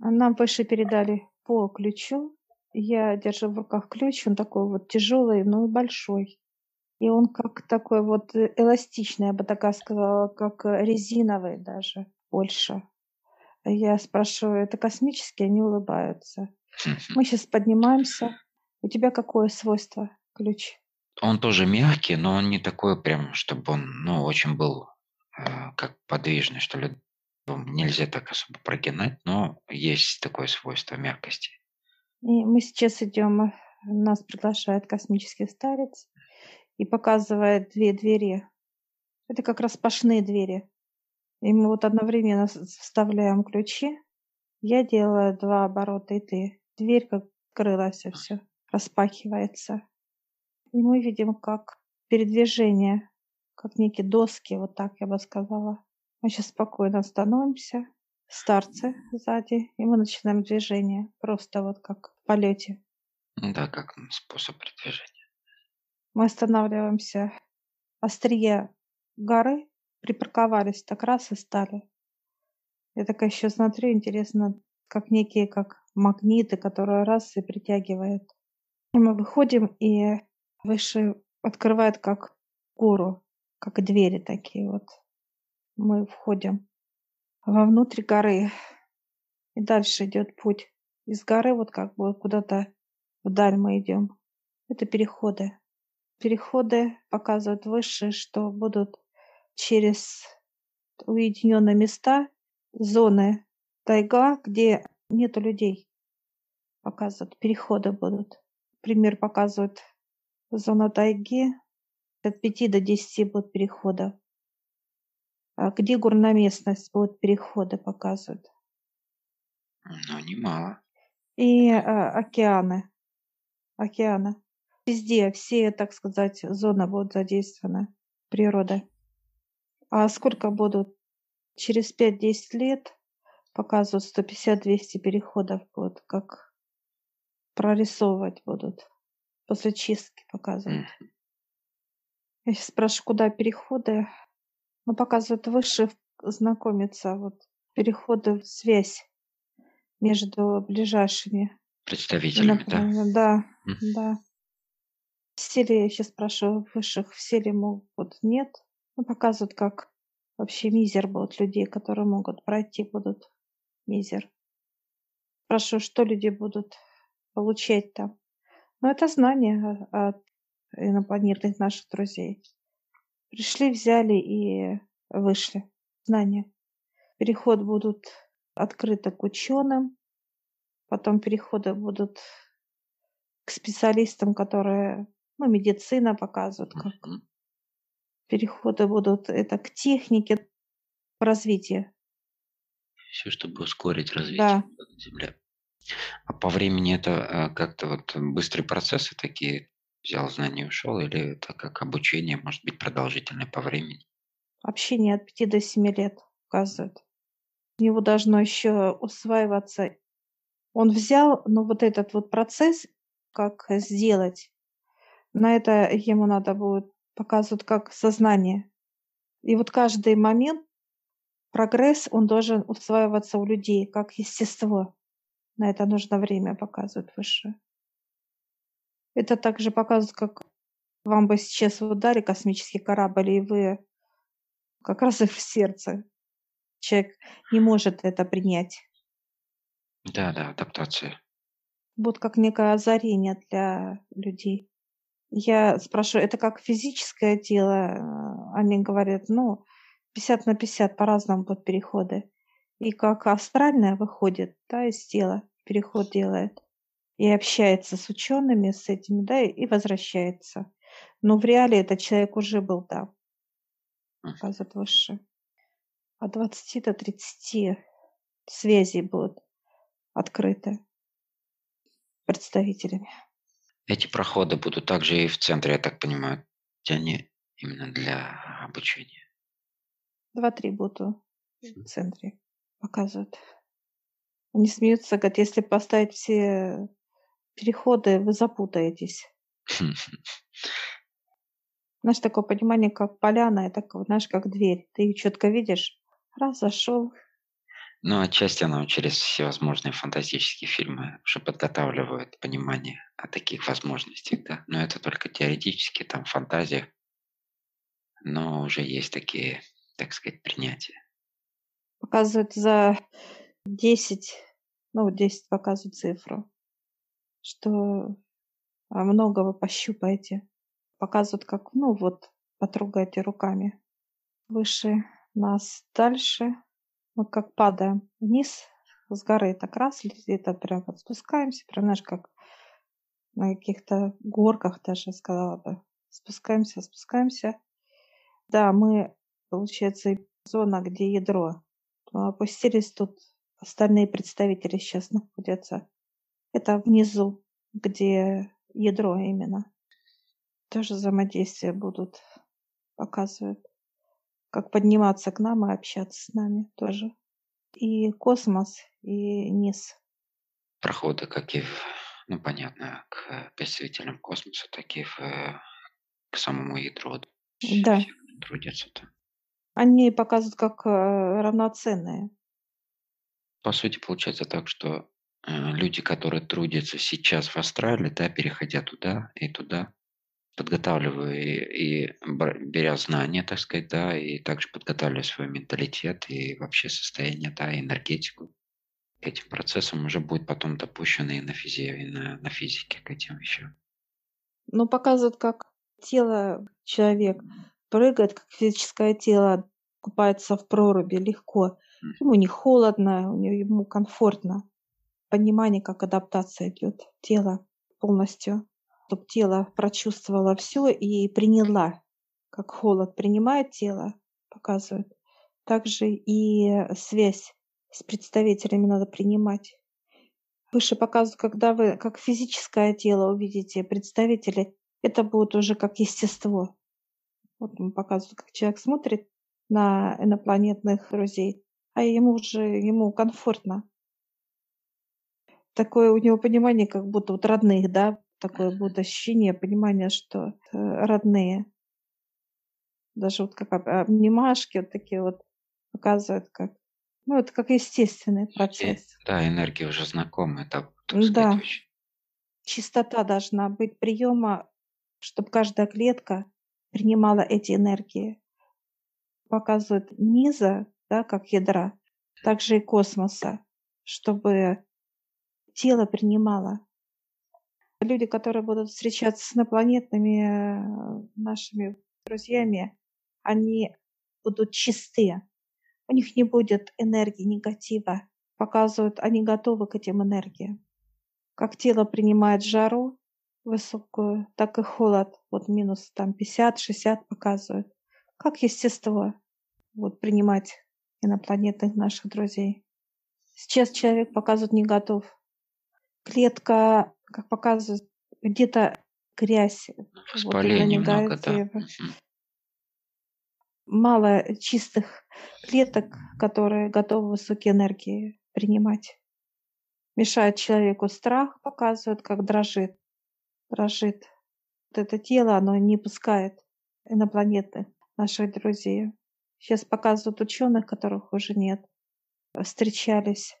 Нам выше передали по ключу. Я держу в руках ключ, он такой вот тяжелый, но большой. И он как такой вот э, эластичный, я бы такая сказала, как резиновый даже больше. Я спрашиваю, это космические? Они улыбаются. Мы сейчас поднимаемся. У тебя какое свойство ключ? Он тоже мягкий, но он не такой прям, чтобы он, ну, очень был э, как подвижный, что ли. Нельзя так особо прогинать, но есть такое свойство мягкости. И мы сейчас идем, нас приглашает космический старец и показывает две двери. Это как распашные двери. И мы вот одновременно вставляем ключи. Я делаю два оборота, и ты. Дверь как открылась, и все распахивается. И мы видим, как передвижение, как некие доски, вот так я бы сказала. Мы сейчас спокойно становимся, старцы сзади, и мы начинаем движение, просто вот как в полете. Да, как способ передвижения. Мы останавливаемся острие горы, припарковались так раз и стали. Я такая еще смотрю, интересно, как некие, как магниты, которые раз и притягивают. И мы выходим, и выше открывает как гору, как двери такие вот. Мы входим вовнутрь горы. И дальше идет путь. Из горы вот как бы куда-то вдаль мы идем. Это переходы. Переходы показывают выше, что будут через уединенные места, зоны тайга, где нету людей. Показывают, переходы будут. Пример показывают зона тайги. От 5 до 10 будут переходов. А где горная местность будут переходы показывают. Ну, немало. И а, океаны. Океаны. Везде, все, так сказать, зоны будут задействованы. Природа. А сколько будут? Через 5-10 лет показывают 150-200 переходов будут, как прорисовывать будут. После чистки показывают. Я сейчас спрашиваю, куда переходы. Ну, показывают выше знакомиться. Вот переходы, связь между ближайшими. Представителями, да? Да, mm. да. Все ли, я сейчас спрашиваю высших, все ли могут, нет. Ну, показывают, как вообще мизер будут людей, которые могут пройти, будут мизер. Спрашиваю, что люди будут получать там. Ну, это знание от инопланетных наших друзей. Пришли, взяли и вышли. Знания. Переход будут открыты к ученым, потом переходы будут к специалистам, которые, ну, медицина показывают, как переходы будут это к технике, к развитию. Все, чтобы ускорить развитие да. Земли. А по времени это э, как-то вот быстрые процессы такие, взял знания и ушел, или это как обучение, может быть, продолжительное по времени? Общение от 5 до 7 лет указывает. У него должно еще усваиваться. Он взял, но вот этот вот процесс, как сделать, на это ему надо будет показывать как сознание. И вот каждый момент, прогресс, он должен усваиваться у людей, как естество. На это нужно время, показывает выше. Это также показывает, как вам бы сейчас ударили космический корабль, и вы как раз их в сердце. Человек не может это принять. Да, да, адаптация. Вот как некое озарение для людей. Я спрашиваю, это как физическое тело? Они говорят, ну, 50 на 50 по-разному будут переходы. И как астральное выходит, да, из тела, переход делает. И общается с учеными, с этими, да, и возвращается. Но в реале этот человек уже был там. Показывает выше. От 20 до 30 связей будут открыты представителями. Эти проходы будут также и в центре, я так понимаю, где они именно для обучения. Два-три будут в центре показывают. Они смеются, говорят, если поставить все переходы, вы запутаетесь. Знаешь, такое понимание, как поляна, это, знаешь, как дверь. Ты ее четко видишь. Раз зашел, Ну, отчасти нам через всевозможные фантастические фильмы уже подготавливают понимание о таких возможностях, да. Но это только теоретически, там, фантазия. Но уже есть такие, так сказать, принятия. Показывают за 10, ну, вот 10 показывают цифру, что а, много вы пощупаете. Показывают, как, ну, вот, потрогаете руками. Выше нас дальше. Мы как падаем вниз с горы, так раз, где-то прям вот спускаемся, прям, знаешь, как на каких-то горках даже, сказала бы. Спускаемся, спускаемся. Да, мы, получается, зона, где ядро. Опустились тут остальные представители сейчас находятся. Это внизу, где ядро именно. Тоже взаимодействия будут, показывают. Как подниматься к нам и общаться с нами тоже. И космос, и низ. Проходы, как и, в, ну, понятно, к представителям космоса, так и в, к самому ядру. Да. Трудятся-то. Они показывают как э, равноценные. По сути, получается так, что э, люди, которые трудятся сейчас в Австралии, да, переходя туда и туда, подготавливая и, и беря знания, так сказать, да, и также подготавливая свой менталитет и вообще состояние, да, энергетику к этим процессам уже будет потом допущено и на, физи, и на, на физике к этим вещам. Ну, показывают, как тело человек прыгает, как физическое тело купается в проруби легко. Ему не холодно, ему комфортно. Понимание, как адаптация идет тело полностью, чтобы тело прочувствовало все и приняла, как холод принимает тело, показывает. Также и связь с представителями надо принимать. Выше показывают, когда вы как физическое тело увидите представители, это будет уже как естество. Вот ему показывают, как человек смотрит на инопланетных друзей, а ему уже ему комфортно. Такое у него понимание, как будто вот родных, да, такое будет ощущение, понимание, что родные. Даже вот как обнимашки вот такие вот показывают, как ну, это как естественный процесс. Да, энергия уже знакомая, так, так сказать, да. Чистота должна быть приема, чтобы каждая клетка принимала эти энергии. Показывают низа, да, как ядра, также и космоса, чтобы тело принимало. Люди, которые будут встречаться с инопланетными э, нашими друзьями, они будут чистые. У них не будет энергии негатива. Показывают, они готовы к этим энергиям. Как тело принимает жару, высокую, так и холод, вот минус там 50-60 показывают. Как естество вот принимать инопланетных наших друзей. Сейчас человек показывает не готов. Клетка, как показывает, где-то грязь. Воспаление вот много, да. Мало чистых клеток, которые готовы высокие энергии принимать. Мешает человеку страх, показывает, как дрожит дрожит. Вот это тело, оно не пускает инопланетных наших друзей. Сейчас показывают ученых, которых уже нет. Встречались.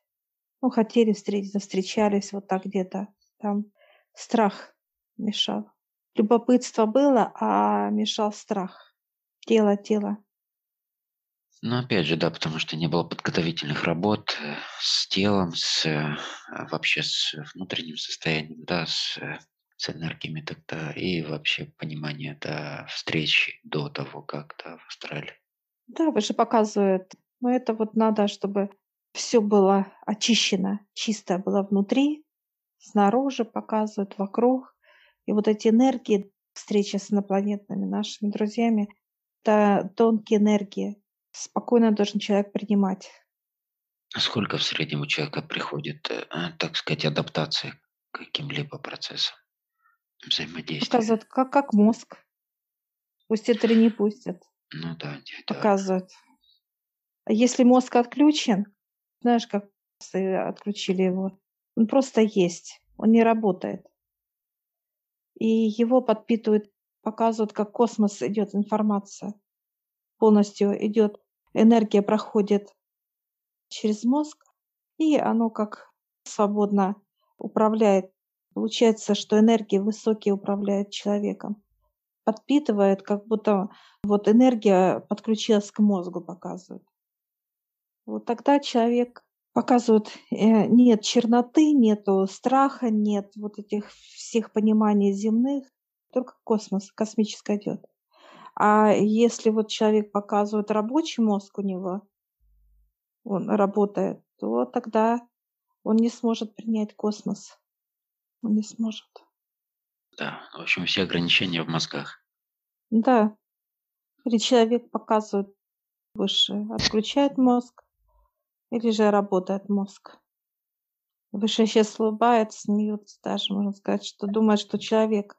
Ну, хотели встретиться, встречались вот так где-то. Там страх мешал. Любопытство было, а мешал страх. Тело, тело. Ну, опять же, да, потому что не было подготовительных работ э, с телом, с э, вообще с внутренним состоянием, да, с э, с энергиями тогда и вообще понимание до встречи, до того, как да, в Австралии. Да, вы же показывают. Но это вот надо, чтобы все было очищено, чисто было внутри, снаружи показывают, вокруг. И вот эти энергии, встречи с инопланетными нашими друзьями, это тонкие энергии. Спокойно должен человек принимать. А сколько в среднем у человека приходит, э, так сказать, адаптации к каким-либо процессам? взаимодействие. Показывают, как, как мозг. Пустят или не пустят. Ну да, Показывают. А если мозг отключен, знаешь, как отключили его, он просто есть, он не работает. И его подпитывают, показывают, как космос идет информация. Полностью идет, энергия проходит через мозг, и оно как свободно управляет. Получается, что энергии высокие управляют человеком. Подпитывает, как будто вот энергия подключилась к мозгу, показывает. Вот тогда человек показывает, э, нет черноты, нету страха, нет вот этих всех пониманий земных, только космос, космическое идет. А если вот человек показывает рабочий мозг у него, он работает, то тогда он не сможет принять космос. Он не сможет. Да, в общем, все ограничения в мозгах. Да. Или человек показывает выше, отключает мозг, или же работает мозг. Выше сейчас улыбается, смеется даже, можно сказать, что думает, что человек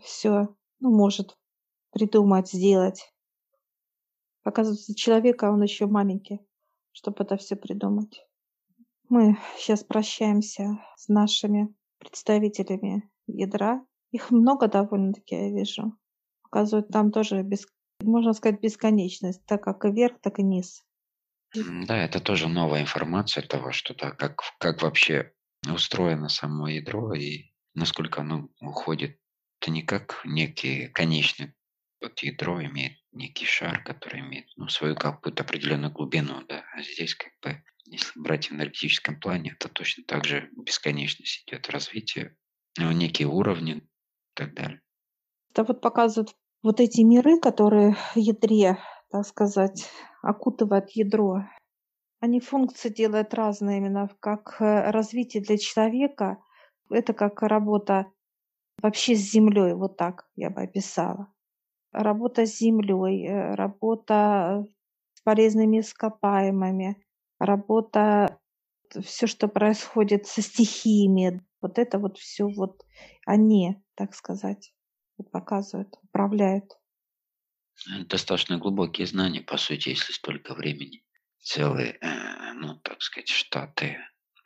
все ну, может придумать, сделать. Оказывается, человека он еще маленький, чтобы это все придумать. Мы сейчас прощаемся с нашими представителями ядра. Их много довольно-таки, я вижу. Показывают там тоже, без, можно сказать, бесконечность, так как и вверх, так и низ. Да, это тоже новая информация того, что да, как, как вообще устроено само ядро и насколько оно уходит. Это не как некий конечный вот ядро имеет некий шар, который имеет ну, свою какую-то определенную глубину, да, а здесь как бы, если брать в энергетическом плане, это точно так же бесконечность идет развитие, ну, некие уровни и так далее. Это вот показывают вот эти миры, которые в ядре, так сказать, окутывают ядро. Они функции делают разные именно, как э, развитие для человека. Это как работа вообще с землей, вот так я бы описала работа с землей, э, работа с полезными ископаемыми, работа, все, что происходит со стихиями, вот это вот все вот они, так сказать, показывают, управляют. Достаточно глубокие знания, по сути, если столько времени. Целые, э, ну, так сказать, штаты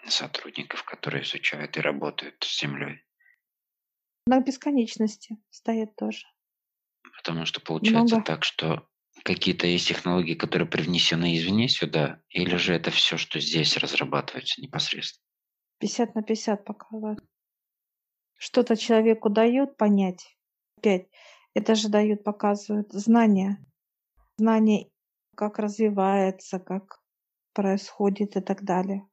сотрудников, которые изучают и работают с землей. На бесконечности стоят тоже. Потому что получается Много. так, что какие-то есть технологии, которые привнесены извне сюда, или же это все, что здесь разрабатывается непосредственно? 50 на 50 показывают. Что-то человеку дает понять. Опять, это же дают, показывают знания. Знания, как развивается, как происходит и так далее.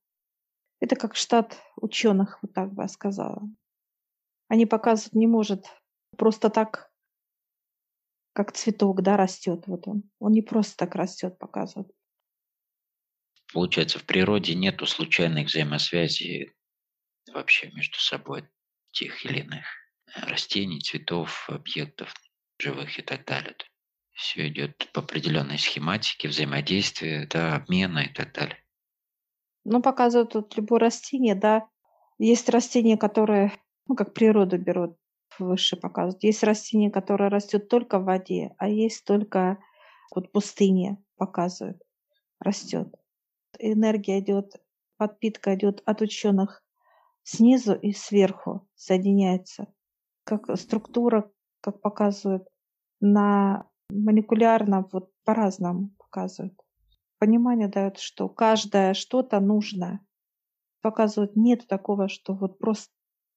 Это как штат ученых, вот так бы я сказала. Они показывают, не может просто так как цветок, да, растет. Вот он. Он не просто так растет, показывает. Получается, в природе нету случайных взаимосвязей вообще между собой тех или иных растений, цветов, объектов живых и так далее. Все идет по определенной схематике взаимодействия, да, обмена и так далее. Ну, показывают тут любое растение, да. Есть растения, которые, ну, как природу берут, выше показывают. Есть растение, которое растет только в воде, а есть только вот пустыне показывают, растет. Энергия идет, подпитка идет от ученых снизу и сверху соединяется. Как структура, как показывают, на молекулярно вот по-разному показывают. Понимание дают, что каждое что-то нужно. Показывают, нет такого, что вот просто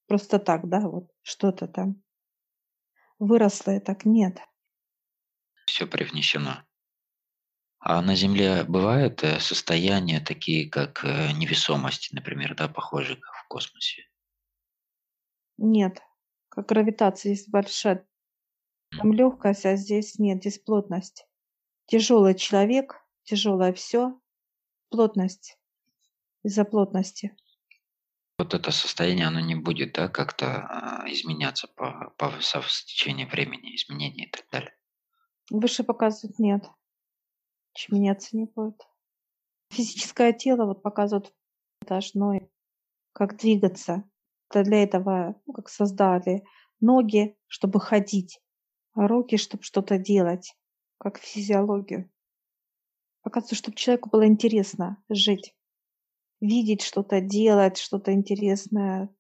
Просто так, да, вот что-то там выросло, и так нет. Все привнесено. А на Земле бывают э, состояния такие, как э, невесомость, например, да, похожие как в космосе? Нет. Как гравитация есть большая. Там легкость, а здесь нет, здесь плотность. Тяжелый человек, тяжелое все, плотность из-за плотности вот это состояние, оно не будет, да, как-то а, изменяться по, по со, с течением времени, изменения и так далее. Выше показывают нет. Чем меняться не будет. Физическое тело вот показывает должно как двигаться. Это для этого, ну, как создали ноги, чтобы ходить, руки, чтобы что-то делать, как физиологию. Показывается, чтобы человеку было интересно жить видеть что-то, делать что-то интересное,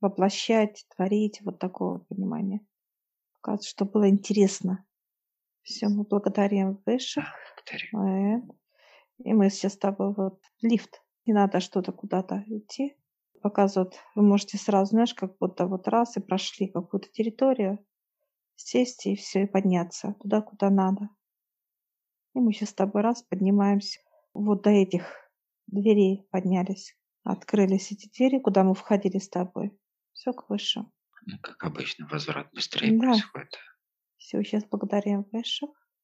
воплощать, творить, вот такого понимания. Показывать, что было интересно. Все, мы благодарим высших. Благодарю. И мы сейчас с тобой вот лифт. Не надо что-то куда-то идти. Показывают, вы можете сразу, знаешь, как будто вот раз и прошли какую-то территорию, сесть и все, и подняться туда, куда надо. И мы сейчас с тобой раз поднимаемся. Вот до этих дверей поднялись. Открылись эти двери, куда мы входили с тобой. Все к высшему. Ну, как обычно, возврат быстрее Да. происходит. Все, сейчас благодарим высших.